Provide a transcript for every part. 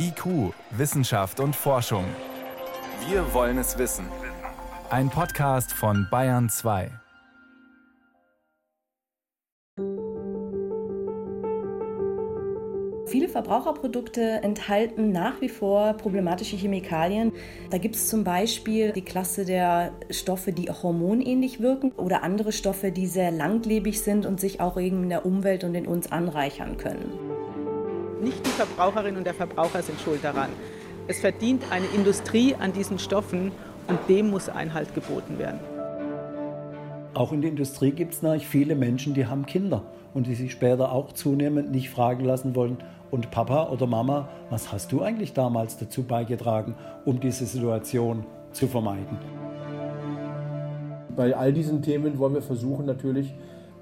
IQ, Wissenschaft und Forschung. Wir wollen es wissen. Ein Podcast von Bayern 2. Viele Verbraucherprodukte enthalten nach wie vor problematische Chemikalien. Da gibt es zum Beispiel die Klasse der Stoffe, die hormonähnlich wirken oder andere Stoffe, die sehr langlebig sind und sich auch in der Umwelt und in uns anreichern können. Nicht die Verbraucherin und der Verbraucher sind schuld daran. Es verdient eine Industrie an diesen Stoffen und dem muss Einhalt geboten werden. Auch in der Industrie gibt es natürlich viele Menschen, die haben Kinder und die sich später auch zunehmend nicht fragen lassen wollen, und Papa oder Mama, was hast du eigentlich damals dazu beigetragen, um diese Situation zu vermeiden? Bei all diesen Themen wollen wir versuchen natürlich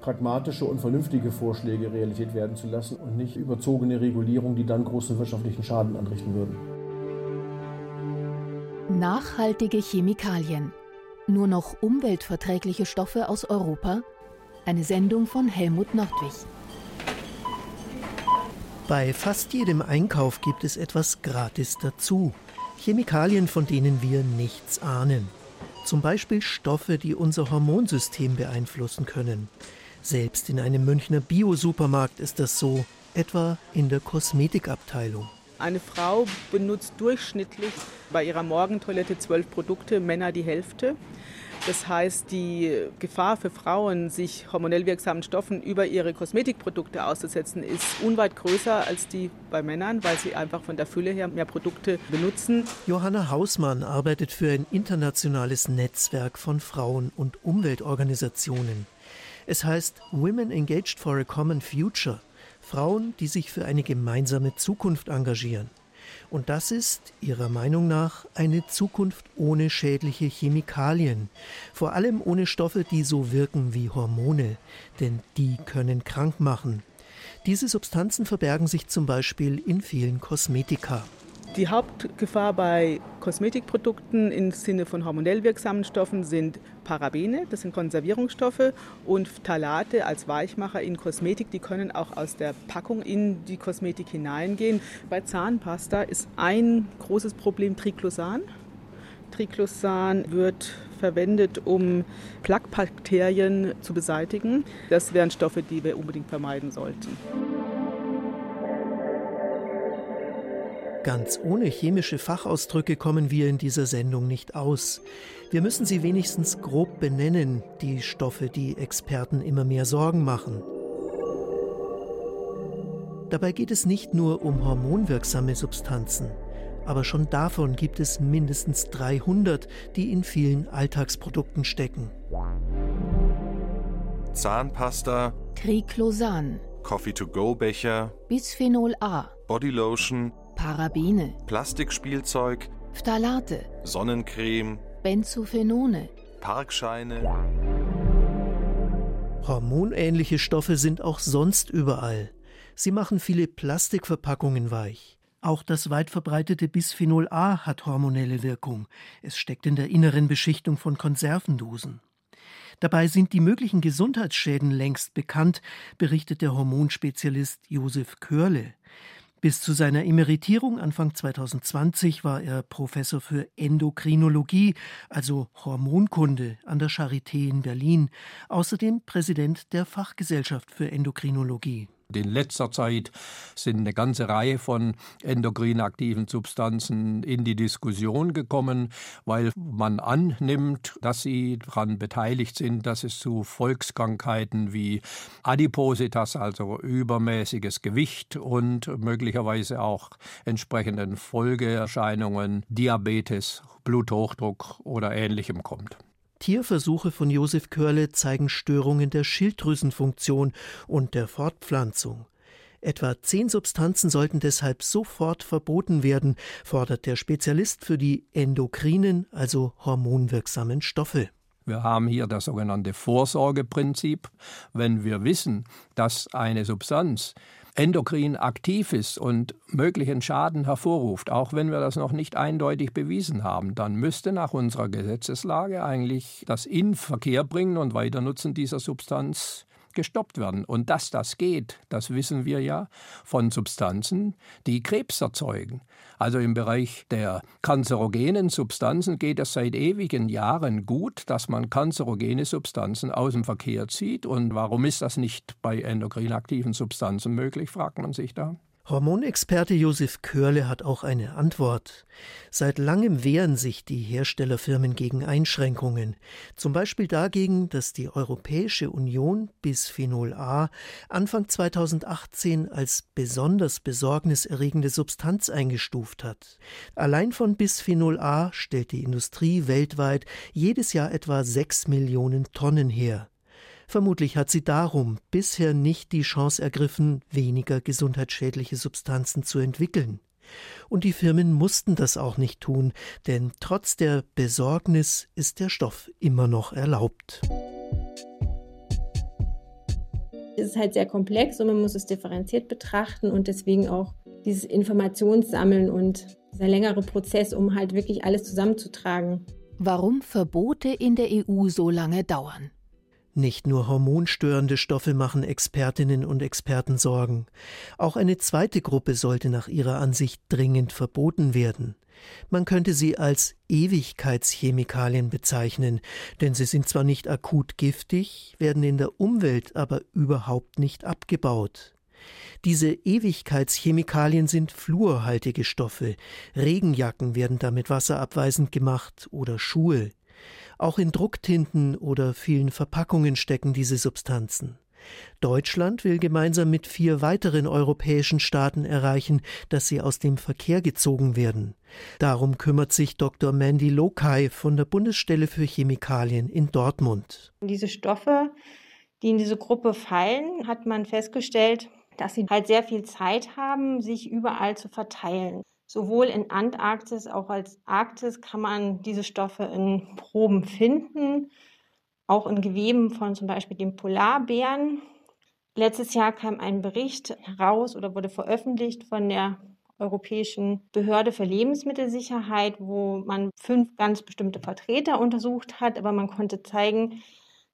pragmatische und vernünftige Vorschläge Realität werden zu lassen und nicht überzogene Regulierung, die dann großen wirtschaftlichen Schaden anrichten würden. Nachhaltige Chemikalien. Nur noch umweltverträgliche Stoffe aus Europa? Eine Sendung von Helmut Nordwig. Bei fast jedem Einkauf gibt es etwas gratis dazu. Chemikalien, von denen wir nichts ahnen. Zum Beispiel Stoffe, die unser Hormonsystem beeinflussen können. Selbst in einem Münchner Bio-Supermarkt ist das so, etwa in der Kosmetikabteilung. Eine Frau benutzt durchschnittlich bei ihrer Morgentoilette zwölf Produkte, Männer die Hälfte. Das heißt, die Gefahr für Frauen, sich hormonell wirksamen Stoffen über ihre Kosmetikprodukte auszusetzen, ist unweit größer als die bei Männern, weil sie einfach von der Fülle her mehr Produkte benutzen. Johanna Hausmann arbeitet für ein internationales Netzwerk von Frauen- und Umweltorganisationen. Es heißt Women Engaged for a Common Future, Frauen, die sich für eine gemeinsame Zukunft engagieren. Und das ist, ihrer Meinung nach, eine Zukunft ohne schädliche Chemikalien, vor allem ohne Stoffe, die so wirken wie Hormone, denn die können krank machen. Diese Substanzen verbergen sich zum Beispiel in vielen Kosmetika. Die Hauptgefahr bei Kosmetikprodukten im Sinne von hormonell wirksamen Stoffen sind Parabene, das sind Konservierungsstoffe, und Phthalate als Weichmacher in Kosmetik, die können auch aus der Packung in die Kosmetik hineingehen. Bei Zahnpasta ist ein großes Problem Triclosan. Triclosan wird verwendet, um Plaquebakterien zu beseitigen. Das wären Stoffe, die wir unbedingt vermeiden sollten. Ganz ohne chemische Fachausdrücke kommen wir in dieser Sendung nicht aus. Wir müssen sie wenigstens grob benennen, die Stoffe, die Experten immer mehr Sorgen machen. Dabei geht es nicht nur um hormonwirksame Substanzen, aber schon davon gibt es mindestens 300, die in vielen Alltagsprodukten stecken. Zahnpasta, Triclosan, Coffee-to-go-Becher, Bisphenol A, Bodylotion, Parabene, Plastikspielzeug, Phthalate, Sonnencreme, Benzophenone, Parkscheine. Hormonähnliche Stoffe sind auch sonst überall. Sie machen viele Plastikverpackungen weich. Auch das weit verbreitete Bisphenol A hat hormonelle Wirkung. Es steckt in der inneren Beschichtung von Konservendosen. Dabei sind die möglichen Gesundheitsschäden längst bekannt, berichtet der Hormonspezialist Josef Körle. Bis zu seiner Emeritierung Anfang 2020 war er Professor für Endokrinologie, also Hormonkunde, an der Charité in Berlin, außerdem Präsident der Fachgesellschaft für Endokrinologie. In letzter Zeit sind eine ganze Reihe von endokrin aktiven Substanzen in die Diskussion gekommen, weil man annimmt, dass sie daran beteiligt sind, dass es zu Volkskrankheiten wie Adipositas, also übermäßiges Gewicht und möglicherweise auch entsprechenden Folgeerscheinungen, Diabetes, Bluthochdruck oder ähnlichem kommt. Tierversuche von Josef Körle zeigen Störungen der Schilddrüsenfunktion und der Fortpflanzung. Etwa zehn Substanzen sollten deshalb sofort verboten werden, fordert der Spezialist für die endokrinen, also hormonwirksamen Stoffe. Wir haben hier das sogenannte Vorsorgeprinzip. Wenn wir wissen, dass eine Substanz endokrin aktiv ist und möglichen Schaden hervorruft, auch wenn wir das noch nicht eindeutig bewiesen haben, dann müsste nach unserer Gesetzeslage eigentlich das in Verkehr bringen und Weiternutzen dieser Substanz gestoppt werden. Und dass das geht, das wissen wir ja von Substanzen, die Krebs erzeugen. Also im Bereich der kanzerogenen Substanzen geht es seit ewigen Jahren gut, dass man kanzerogene Substanzen aus dem Verkehr zieht. Und warum ist das nicht bei endokrin aktiven Substanzen möglich, fragt man sich da. Hormonexperte Josef Körle hat auch eine Antwort. Seit langem wehren sich die Herstellerfirmen gegen Einschränkungen, zum Beispiel dagegen, dass die Europäische Union Bisphenol A Anfang 2018 als besonders besorgniserregende Substanz eingestuft hat. Allein von Bisphenol A stellt die Industrie weltweit jedes Jahr etwa sechs Millionen Tonnen her. Vermutlich hat sie darum bisher nicht die Chance ergriffen, weniger gesundheitsschädliche Substanzen zu entwickeln. Und die Firmen mussten das auch nicht tun, denn trotz der Besorgnis ist der Stoff immer noch erlaubt. Es ist halt sehr komplex und man muss es differenziert betrachten und deswegen auch dieses Informationssammeln und dieser längere Prozess, um halt wirklich alles zusammenzutragen. Warum Verbote in der EU so lange dauern. Nicht nur hormonstörende Stoffe machen Expertinnen und Experten Sorgen. Auch eine zweite Gruppe sollte nach ihrer Ansicht dringend verboten werden. Man könnte sie als Ewigkeitschemikalien bezeichnen, denn sie sind zwar nicht akut giftig, werden in der Umwelt aber überhaupt nicht abgebaut. Diese Ewigkeitschemikalien sind fluorhaltige Stoffe. Regenjacken werden damit wasserabweisend gemacht oder Schuhe. Auch in Drucktinten oder vielen Verpackungen stecken diese Substanzen. Deutschland will gemeinsam mit vier weiteren europäischen Staaten erreichen, dass sie aus dem Verkehr gezogen werden. Darum kümmert sich Dr. Mandy Lokai von der Bundesstelle für Chemikalien in Dortmund. Diese Stoffe, die in diese Gruppe fallen, hat man festgestellt, dass sie halt sehr viel Zeit haben, sich überall zu verteilen. Sowohl in Antarktis auch als Arktis kann man diese Stoffe in Proben finden, auch in Geweben von zum Beispiel den Polarbären. Letztes Jahr kam ein Bericht heraus oder wurde veröffentlicht von der Europäischen Behörde für Lebensmittelsicherheit, wo man fünf ganz bestimmte Vertreter untersucht hat, aber man konnte zeigen,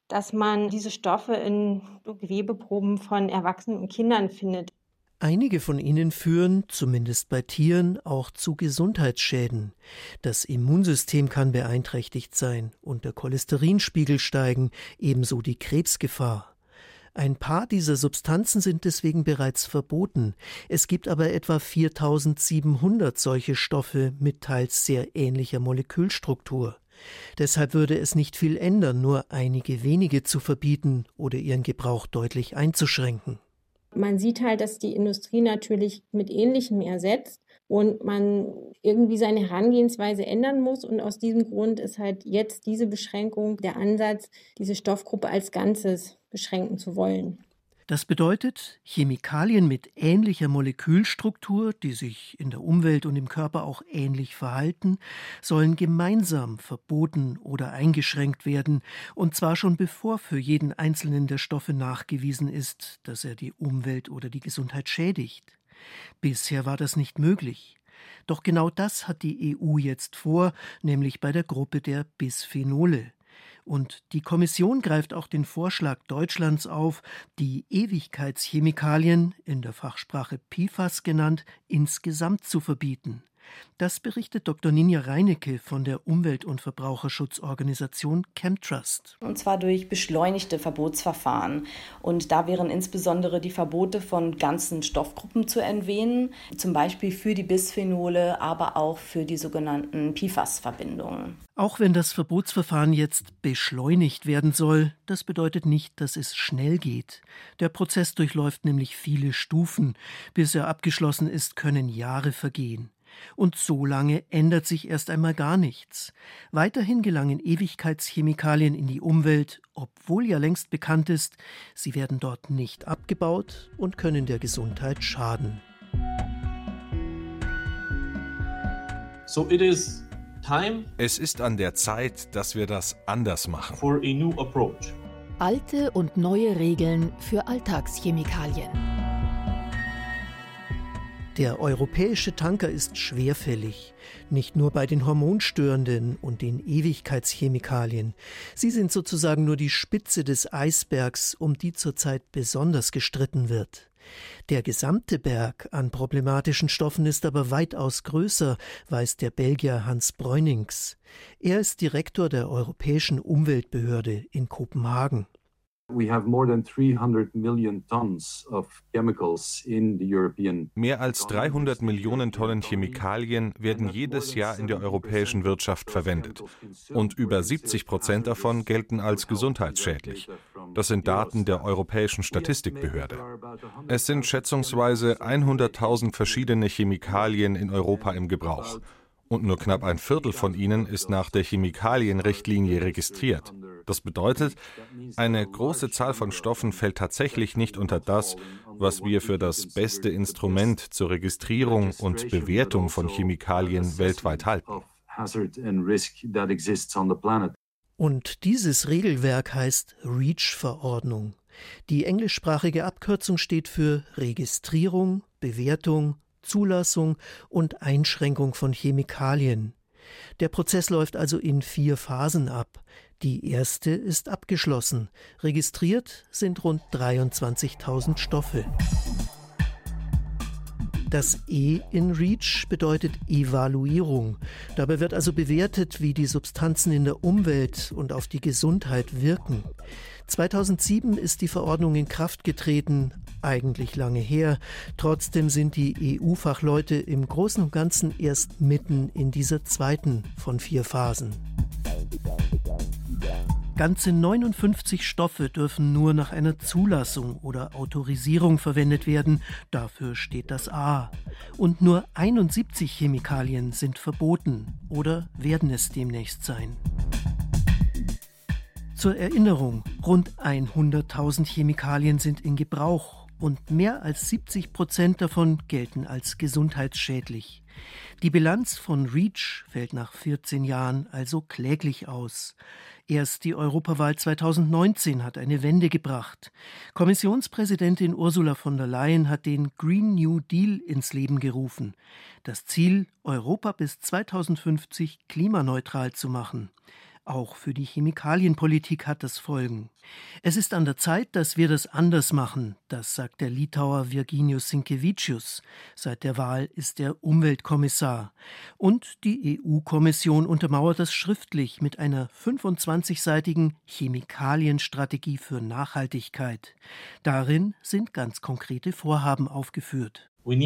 dass man diese Stoffe in Gewebeproben von Erwachsenen und Kindern findet. Einige von ihnen führen, zumindest bei Tieren, auch zu Gesundheitsschäden. Das Immunsystem kann beeinträchtigt sein und der Cholesterinspiegel steigen, ebenso die Krebsgefahr. Ein paar dieser Substanzen sind deswegen bereits verboten. Es gibt aber etwa 4700 solche Stoffe mit teils sehr ähnlicher Molekülstruktur. Deshalb würde es nicht viel ändern, nur einige wenige zu verbieten oder ihren Gebrauch deutlich einzuschränken. Man sieht halt, dass die Industrie natürlich mit Ähnlichem ersetzt und man irgendwie seine Herangehensweise ändern muss. Und aus diesem Grund ist halt jetzt diese Beschränkung der Ansatz, diese Stoffgruppe als Ganzes beschränken zu wollen. Das bedeutet, Chemikalien mit ähnlicher Molekülstruktur, die sich in der Umwelt und im Körper auch ähnlich verhalten, sollen gemeinsam verboten oder eingeschränkt werden, und zwar schon bevor für jeden einzelnen der Stoffe nachgewiesen ist, dass er die Umwelt oder die Gesundheit schädigt. Bisher war das nicht möglich. Doch genau das hat die EU jetzt vor, nämlich bei der Gruppe der Bisphenole. Und die Kommission greift auch den Vorschlag Deutschlands auf, die Ewigkeitschemikalien, in der Fachsprache PFAS genannt, insgesamt zu verbieten. Das berichtet Dr. Ninja Reinecke von der Umwelt- und Verbraucherschutzorganisation Chemtrust. Und zwar durch beschleunigte Verbotsverfahren. Und da wären insbesondere die Verbote von ganzen Stoffgruppen zu erwähnen, zum Beispiel für die Bisphenole, aber auch für die sogenannten PFAS-Verbindungen. Auch wenn das Verbotsverfahren jetzt beschleunigt werden soll, das bedeutet nicht, dass es schnell geht. Der Prozess durchläuft nämlich viele Stufen. Bis er abgeschlossen ist, können Jahre vergehen. Und so lange ändert sich erst einmal gar nichts. Weiterhin gelangen Ewigkeitschemikalien in die Umwelt, obwohl ja längst bekannt ist, sie werden dort nicht abgebaut und können der Gesundheit schaden. So it is time es ist an der Zeit, dass wir das anders machen. For a new approach. Alte und neue Regeln für Alltagschemikalien. Der europäische Tanker ist schwerfällig, nicht nur bei den Hormonstörenden und den Ewigkeitschemikalien. Sie sind sozusagen nur die Spitze des Eisbergs, um die zurzeit besonders gestritten wird. Der gesamte Berg an problematischen Stoffen ist aber weitaus größer, weiß der Belgier Hans Breunings. Er ist Direktor der Europäischen Umweltbehörde in Kopenhagen. Mehr als 300 Millionen Tonnen Chemikalien werden jedes Jahr in der europäischen Wirtschaft verwendet. Und über 70 Prozent davon gelten als gesundheitsschädlich. Das sind Daten der Europäischen Statistikbehörde. Es sind schätzungsweise 100.000 verschiedene Chemikalien in Europa im Gebrauch und nur knapp ein Viertel von ihnen ist nach der Chemikalienrichtlinie registriert. Das bedeutet, eine große Zahl von Stoffen fällt tatsächlich nicht unter das, was wir für das beste Instrument zur Registrierung und Bewertung von Chemikalien weltweit halten. Und dieses Regelwerk heißt REACH-Verordnung. Die englischsprachige Abkürzung steht für Registrierung, Bewertung, Zulassung und Einschränkung von Chemikalien. Der Prozess läuft also in vier Phasen ab. Die erste ist abgeschlossen. Registriert sind rund 23.000 Stoffe. Das E in REACH bedeutet Evaluierung. Dabei wird also bewertet, wie die Substanzen in der Umwelt und auf die Gesundheit wirken. 2007 ist die Verordnung in Kraft getreten, eigentlich lange her. Trotzdem sind die EU-Fachleute im Großen und Ganzen erst mitten in dieser zweiten von vier Phasen. Ganze 59 Stoffe dürfen nur nach einer Zulassung oder Autorisierung verwendet werden, dafür steht das A. Und nur 71 Chemikalien sind verboten oder werden es demnächst sein. Zur Erinnerung, rund 100.000 Chemikalien sind in Gebrauch und mehr als 70 Prozent davon gelten als gesundheitsschädlich. Die Bilanz von REACH fällt nach 14 Jahren also kläglich aus. Erst die Europawahl 2019 hat eine Wende gebracht. Kommissionspräsidentin Ursula von der Leyen hat den Green New Deal ins Leben gerufen. Das Ziel, Europa bis 2050 klimaneutral zu machen. Auch für die Chemikalienpolitik hat das Folgen. Es ist an der Zeit, dass wir das anders machen, das sagt der Litauer Virginius Sinkevicius. Seit der Wahl ist er Umweltkommissar. Und die EU-Kommission untermauert das schriftlich mit einer 25-seitigen Chemikalienstrategie für Nachhaltigkeit. Darin sind ganz konkrete Vorhaben aufgeführt. Wir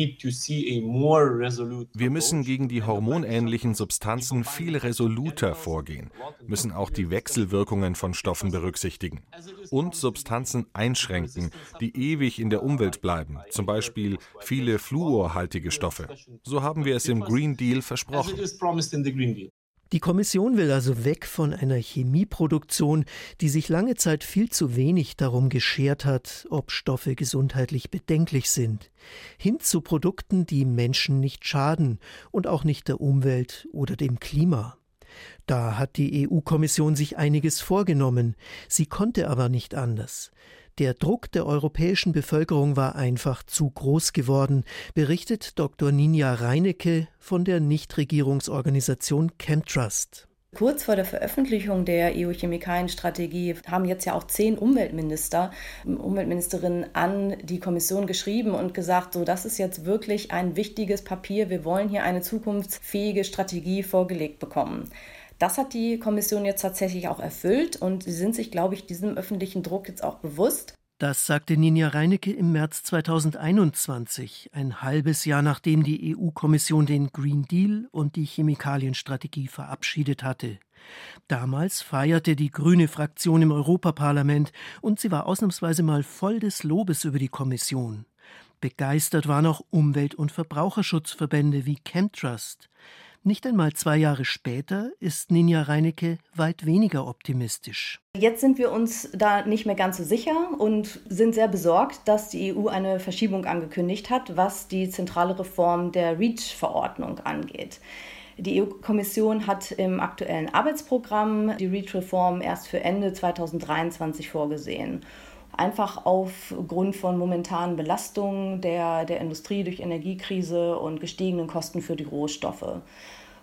müssen gegen die hormonähnlichen Substanzen viel resoluter vorgehen, müssen auch die Wechselwirkungen von Stoffen berücksichtigen und Substanzen einschränken, die ewig in der Umwelt bleiben, zum Beispiel viele fluorhaltige Stoffe. So haben wir es im Green Deal versprochen. Die Kommission will also weg von einer Chemieproduktion, die sich lange Zeit viel zu wenig darum geschert hat, ob Stoffe gesundheitlich bedenklich sind, hin zu Produkten, die Menschen nicht schaden und auch nicht der Umwelt oder dem Klima. Da hat die EU-Kommission sich einiges vorgenommen, sie konnte aber nicht anders. Der Druck der europäischen Bevölkerung war einfach zu groß geworden, berichtet Dr. Ninja Reinecke von der Nichtregierungsorganisation Chemtrust. Kurz vor der Veröffentlichung der EU-Chemikalienstrategie haben jetzt ja auch zehn Umweltminister, Umweltministerinnen an die Kommission geschrieben und gesagt, so das ist jetzt wirklich ein wichtiges Papier. Wir wollen hier eine zukunftsfähige Strategie vorgelegt bekommen. Das hat die Kommission jetzt tatsächlich auch erfüllt und sie sind sich, glaube ich, diesem öffentlichen Druck jetzt auch bewusst. Das sagte Ninja Reinecke im März 2021, ein halbes Jahr nachdem die EU-Kommission den Green Deal und die Chemikalienstrategie verabschiedet hatte. Damals feierte die grüne Fraktion im Europaparlament und sie war ausnahmsweise mal voll des Lobes über die Kommission. Begeistert waren auch Umwelt- und Verbraucherschutzverbände wie Chemtrust. Nicht einmal zwei Jahre später ist Ninja Reinecke weit weniger optimistisch. Jetzt sind wir uns da nicht mehr ganz so sicher und sind sehr besorgt, dass die EU eine Verschiebung angekündigt hat, was die zentrale Reform der REACH-Verordnung angeht. Die EU-Kommission hat im aktuellen Arbeitsprogramm die REACH-Reform erst für Ende 2023 vorgesehen. Einfach aufgrund von momentanen Belastungen der, der Industrie durch Energiekrise und gestiegenen Kosten für die Rohstoffe.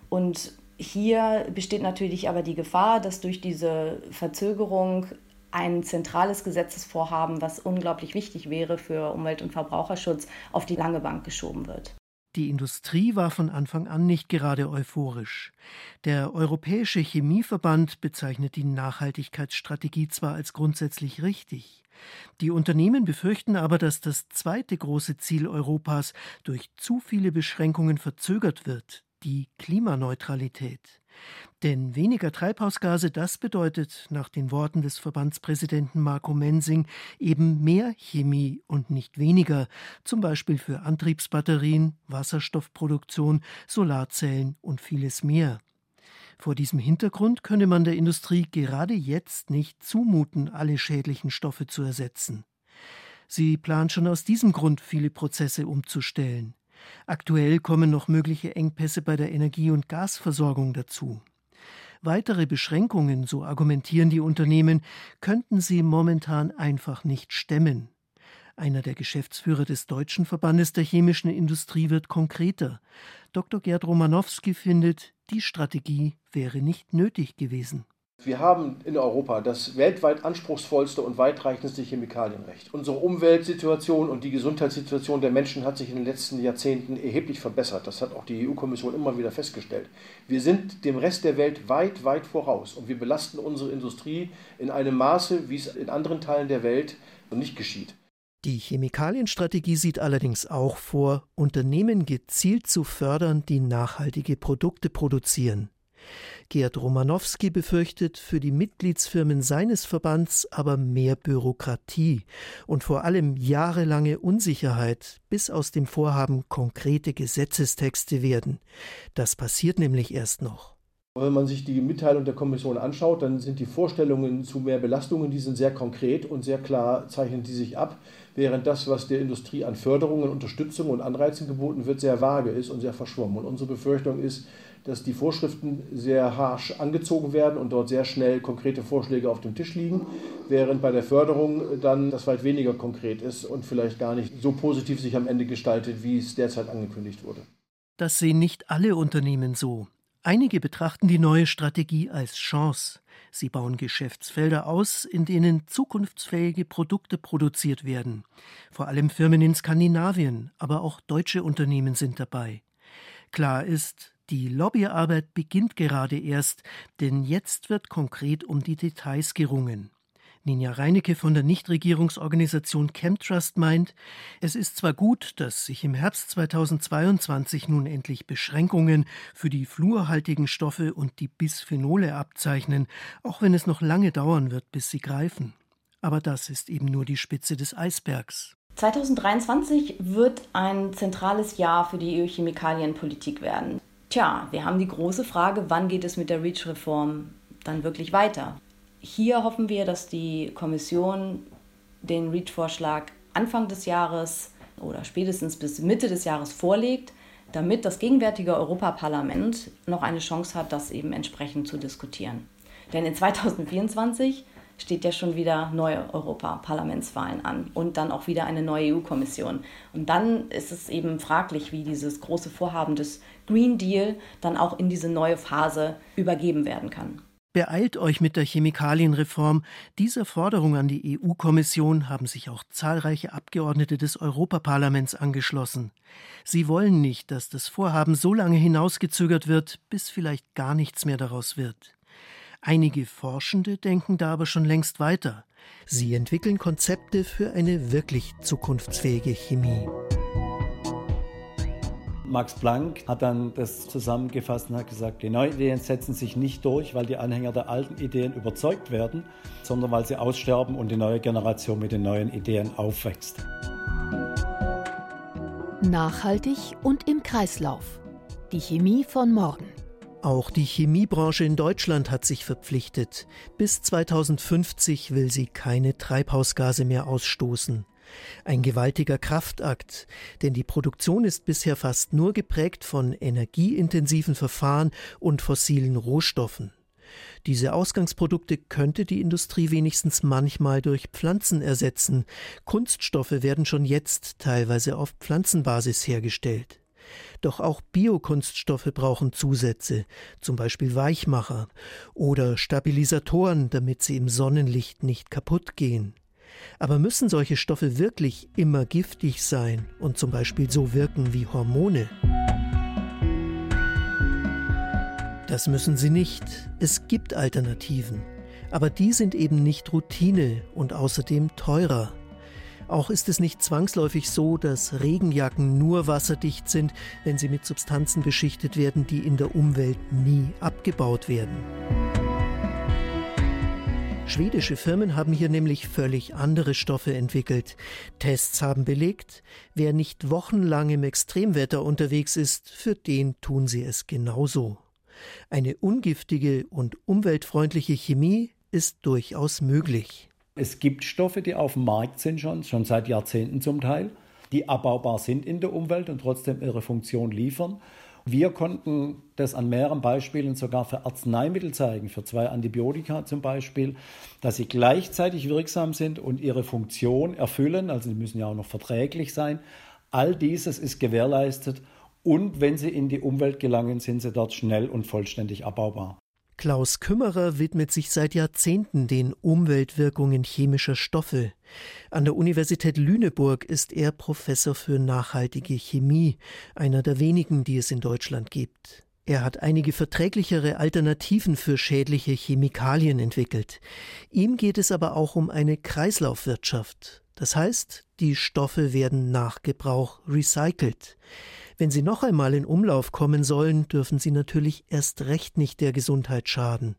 Und hier besteht natürlich aber die Gefahr, dass durch diese Verzögerung ein zentrales Gesetzesvorhaben, was unglaublich wichtig wäre für Umwelt- und Verbraucherschutz, auf die lange Bank geschoben wird. Die Industrie war von Anfang an nicht gerade euphorisch. Der Europäische Chemieverband bezeichnet die Nachhaltigkeitsstrategie zwar als grundsätzlich richtig. Die Unternehmen befürchten aber, dass das zweite große Ziel Europas durch zu viele Beschränkungen verzögert wird, die Klimaneutralität. Denn weniger Treibhausgase, das bedeutet nach den Worten des Verbandspräsidenten Marco Mensing eben mehr Chemie und nicht weniger, zum Beispiel für Antriebsbatterien, Wasserstoffproduktion, Solarzellen und vieles mehr. Vor diesem Hintergrund könne man der Industrie gerade jetzt nicht zumuten, alle schädlichen Stoffe zu ersetzen. Sie plant schon aus diesem Grund, viele Prozesse umzustellen. Aktuell kommen noch mögliche Engpässe bei der Energie- und Gasversorgung dazu. Weitere Beschränkungen, so argumentieren die Unternehmen, könnten sie momentan einfach nicht stemmen. Einer der Geschäftsführer des Deutschen Verbandes der chemischen Industrie wird konkreter. Dr. Gerd Romanowski findet, die Strategie wäre nicht nötig gewesen. Wir haben in Europa das weltweit anspruchsvollste und weitreichendste Chemikalienrecht. Unsere Umweltsituation und die Gesundheitssituation der Menschen hat sich in den letzten Jahrzehnten erheblich verbessert. Das hat auch die EU-Kommission immer wieder festgestellt. Wir sind dem Rest der Welt weit, weit voraus und wir belasten unsere Industrie in einem Maße, wie es in anderen Teilen der Welt nicht geschieht. Die Chemikalienstrategie sieht allerdings auch vor, Unternehmen gezielt zu fördern, die nachhaltige Produkte produzieren. Gerd Romanowski befürchtet für die Mitgliedsfirmen seines Verbands aber mehr Bürokratie und vor allem jahrelange Unsicherheit, bis aus dem Vorhaben konkrete Gesetzestexte werden. Das passiert nämlich erst noch. Wenn man sich die Mitteilung der Kommission anschaut, dann sind die Vorstellungen zu mehr Belastungen, die sind sehr konkret und sehr klar zeichnen die sich ab, während das, was der Industrie an Förderungen, Unterstützung und Anreizen geboten wird, sehr vage ist und sehr verschwommen. Und unsere Befürchtung ist, dass die Vorschriften sehr harsch angezogen werden und dort sehr schnell konkrete Vorschläge auf dem Tisch liegen, während bei der Förderung dann das weit weniger konkret ist und vielleicht gar nicht so positiv sich am Ende gestaltet, wie es derzeit angekündigt wurde. Das sehen nicht alle Unternehmen so. Einige betrachten die neue Strategie als Chance. Sie bauen Geschäftsfelder aus, in denen zukunftsfähige Produkte produziert werden. Vor allem Firmen in Skandinavien, aber auch deutsche Unternehmen sind dabei. Klar ist, die Lobbyarbeit beginnt gerade erst, denn jetzt wird konkret um die Details gerungen. Ninja Reinecke von der Nichtregierungsorganisation Chemtrust meint, es ist zwar gut, dass sich im Herbst 2022 nun endlich Beschränkungen für die fluorhaltigen Stoffe und die Bisphenole abzeichnen, auch wenn es noch lange dauern wird, bis sie greifen. Aber das ist eben nur die Spitze des Eisbergs. 2023 wird ein zentrales Jahr für die EU-Chemikalienpolitik werden. Tja, wir haben die große Frage, wann geht es mit der REACH-Reform dann wirklich weiter? Hier hoffen wir, dass die Kommission den REACH-Vorschlag Anfang des Jahres oder spätestens bis Mitte des Jahres vorlegt, damit das gegenwärtige Europaparlament noch eine Chance hat, das eben entsprechend zu diskutieren. Denn in 2024 steht ja schon wieder neue Europaparlamentswahlen an und dann auch wieder eine neue EU-Kommission. Und dann ist es eben fraglich, wie dieses große Vorhaben des Green Deal dann auch in diese neue Phase übergeben werden kann. Beeilt euch mit der Chemikalienreform. Dieser Forderung an die EU-Kommission haben sich auch zahlreiche Abgeordnete des Europaparlaments angeschlossen. Sie wollen nicht, dass das Vorhaben so lange hinausgezögert wird, bis vielleicht gar nichts mehr daraus wird. Einige Forschende denken da aber schon längst weiter. Sie entwickeln Konzepte für eine wirklich zukunftsfähige Chemie. Max Planck hat dann das zusammengefasst und hat gesagt, die neuen Ideen setzen sich nicht durch, weil die Anhänger der alten Ideen überzeugt werden, sondern weil sie aussterben und die neue Generation mit den neuen Ideen aufwächst. Nachhaltig und im Kreislauf. Die Chemie von morgen. Auch die Chemiebranche in Deutschland hat sich verpflichtet. Bis 2050 will sie keine Treibhausgase mehr ausstoßen. Ein gewaltiger Kraftakt, denn die Produktion ist bisher fast nur geprägt von energieintensiven Verfahren und fossilen Rohstoffen. Diese Ausgangsprodukte könnte die Industrie wenigstens manchmal durch Pflanzen ersetzen. Kunststoffe werden schon jetzt teilweise auf Pflanzenbasis hergestellt. Doch auch Biokunststoffe brauchen Zusätze, zum Beispiel Weichmacher oder Stabilisatoren, damit sie im Sonnenlicht nicht kaputt gehen. Aber müssen solche Stoffe wirklich immer giftig sein und zum Beispiel so wirken wie Hormone? Das müssen sie nicht. Es gibt Alternativen. Aber die sind eben nicht Routine und außerdem teurer. Auch ist es nicht zwangsläufig so, dass Regenjacken nur wasserdicht sind, wenn sie mit Substanzen beschichtet werden, die in der Umwelt nie abgebaut werden. Schwedische Firmen haben hier nämlich völlig andere Stoffe entwickelt. Tests haben belegt, wer nicht wochenlang im Extremwetter unterwegs ist, für den tun sie es genauso. Eine ungiftige und umweltfreundliche Chemie ist durchaus möglich. Es gibt Stoffe, die auf dem Markt sind schon, schon seit Jahrzehnten zum Teil, die abbaubar sind in der Umwelt und trotzdem ihre Funktion liefern. Wir konnten das an mehreren Beispielen sogar für Arzneimittel zeigen, für zwei Antibiotika zum Beispiel, dass sie gleichzeitig wirksam sind und ihre Funktion erfüllen, also sie müssen ja auch noch verträglich sein. All dieses ist gewährleistet und wenn sie in die Umwelt gelangen, sind sie dort schnell und vollständig abbaubar. Klaus Kümmerer widmet sich seit Jahrzehnten den Umweltwirkungen chemischer Stoffe. An der Universität Lüneburg ist er Professor für nachhaltige Chemie, einer der wenigen, die es in Deutschland gibt. Er hat einige verträglichere Alternativen für schädliche Chemikalien entwickelt. Ihm geht es aber auch um eine Kreislaufwirtschaft. Das heißt, die Stoffe werden nach Gebrauch recycelt. Wenn sie noch einmal in Umlauf kommen sollen, dürfen sie natürlich erst recht nicht der Gesundheit schaden.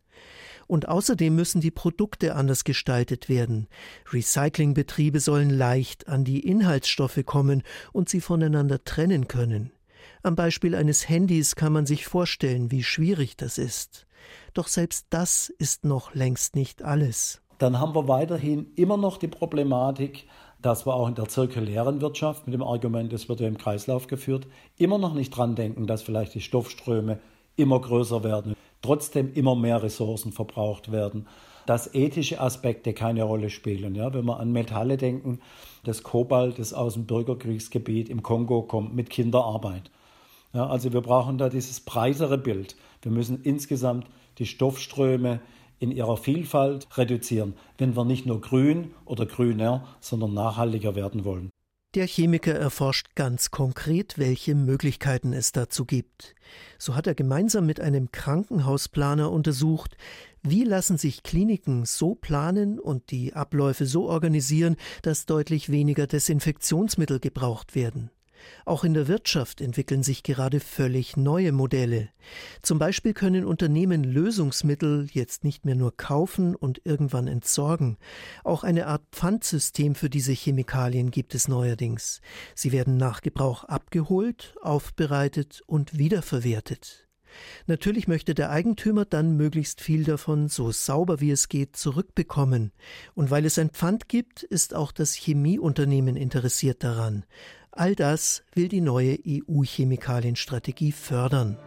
Und außerdem müssen die Produkte anders gestaltet werden. Recyclingbetriebe sollen leicht an die Inhaltsstoffe kommen und sie voneinander trennen können. Am Beispiel eines Handys kann man sich vorstellen, wie schwierig das ist. Doch selbst das ist noch längst nicht alles. Dann haben wir weiterhin immer noch die Problematik, dass wir auch in der zirkulären Wirtschaft mit dem Argument, es wird ja im Kreislauf geführt, immer noch nicht dran denken, dass vielleicht die Stoffströme immer größer werden, trotzdem immer mehr Ressourcen verbraucht werden, dass ethische Aspekte keine Rolle spielen. Ja, wenn wir an Metalle denken, das Kobalt, das aus dem Bürgerkriegsgebiet im Kongo kommt, mit Kinderarbeit. Ja, also wir brauchen da dieses breisere Bild. Wir müssen insgesamt die Stoffströme in ihrer Vielfalt reduzieren, wenn wir nicht nur grün oder grüner, sondern nachhaltiger werden wollen. Der Chemiker erforscht ganz konkret, welche Möglichkeiten es dazu gibt. So hat er gemeinsam mit einem Krankenhausplaner untersucht, wie lassen sich Kliniken so planen und die Abläufe so organisieren, dass deutlich weniger Desinfektionsmittel gebraucht werden. Auch in der Wirtschaft entwickeln sich gerade völlig neue Modelle. Zum Beispiel können Unternehmen Lösungsmittel jetzt nicht mehr nur kaufen und irgendwann entsorgen. Auch eine Art Pfandsystem für diese Chemikalien gibt es neuerdings. Sie werden nach Gebrauch abgeholt, aufbereitet und wiederverwertet. Natürlich möchte der Eigentümer dann möglichst viel davon so sauber wie es geht zurückbekommen. Und weil es ein Pfand gibt, ist auch das Chemieunternehmen interessiert daran. All das will die neue EU-Chemikalienstrategie fördern.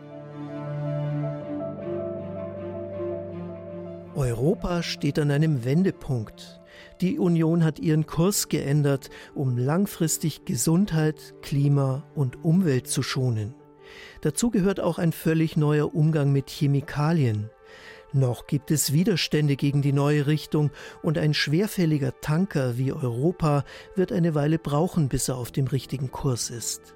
Europa steht an einem Wendepunkt. Die Union hat ihren Kurs geändert, um langfristig Gesundheit, Klima und Umwelt zu schonen. Dazu gehört auch ein völlig neuer Umgang mit Chemikalien. Noch gibt es Widerstände gegen die neue Richtung und ein schwerfälliger Tanker wie Europa wird eine Weile brauchen, bis er auf dem richtigen Kurs ist.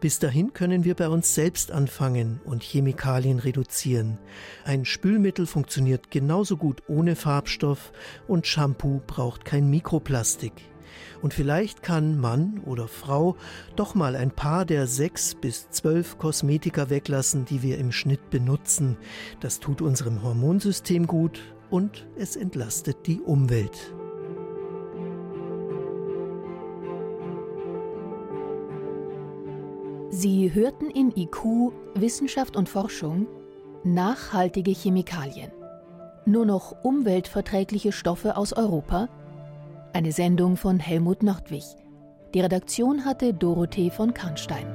Bis dahin können wir bei uns selbst anfangen und Chemikalien reduzieren. Ein Spülmittel funktioniert genauso gut ohne Farbstoff und Shampoo braucht kein Mikroplastik. Und vielleicht kann Mann oder Frau doch mal ein paar der sechs bis zwölf Kosmetika weglassen, die wir im Schnitt benutzen. Das tut unserem Hormonsystem gut und es entlastet die Umwelt. Sie hörten in IQ Wissenschaft und Forschung nachhaltige Chemikalien. Nur noch umweltverträgliche Stoffe aus Europa eine Sendung von Helmut Nordwig. Die Redaktion hatte Dorothee von Karnstein.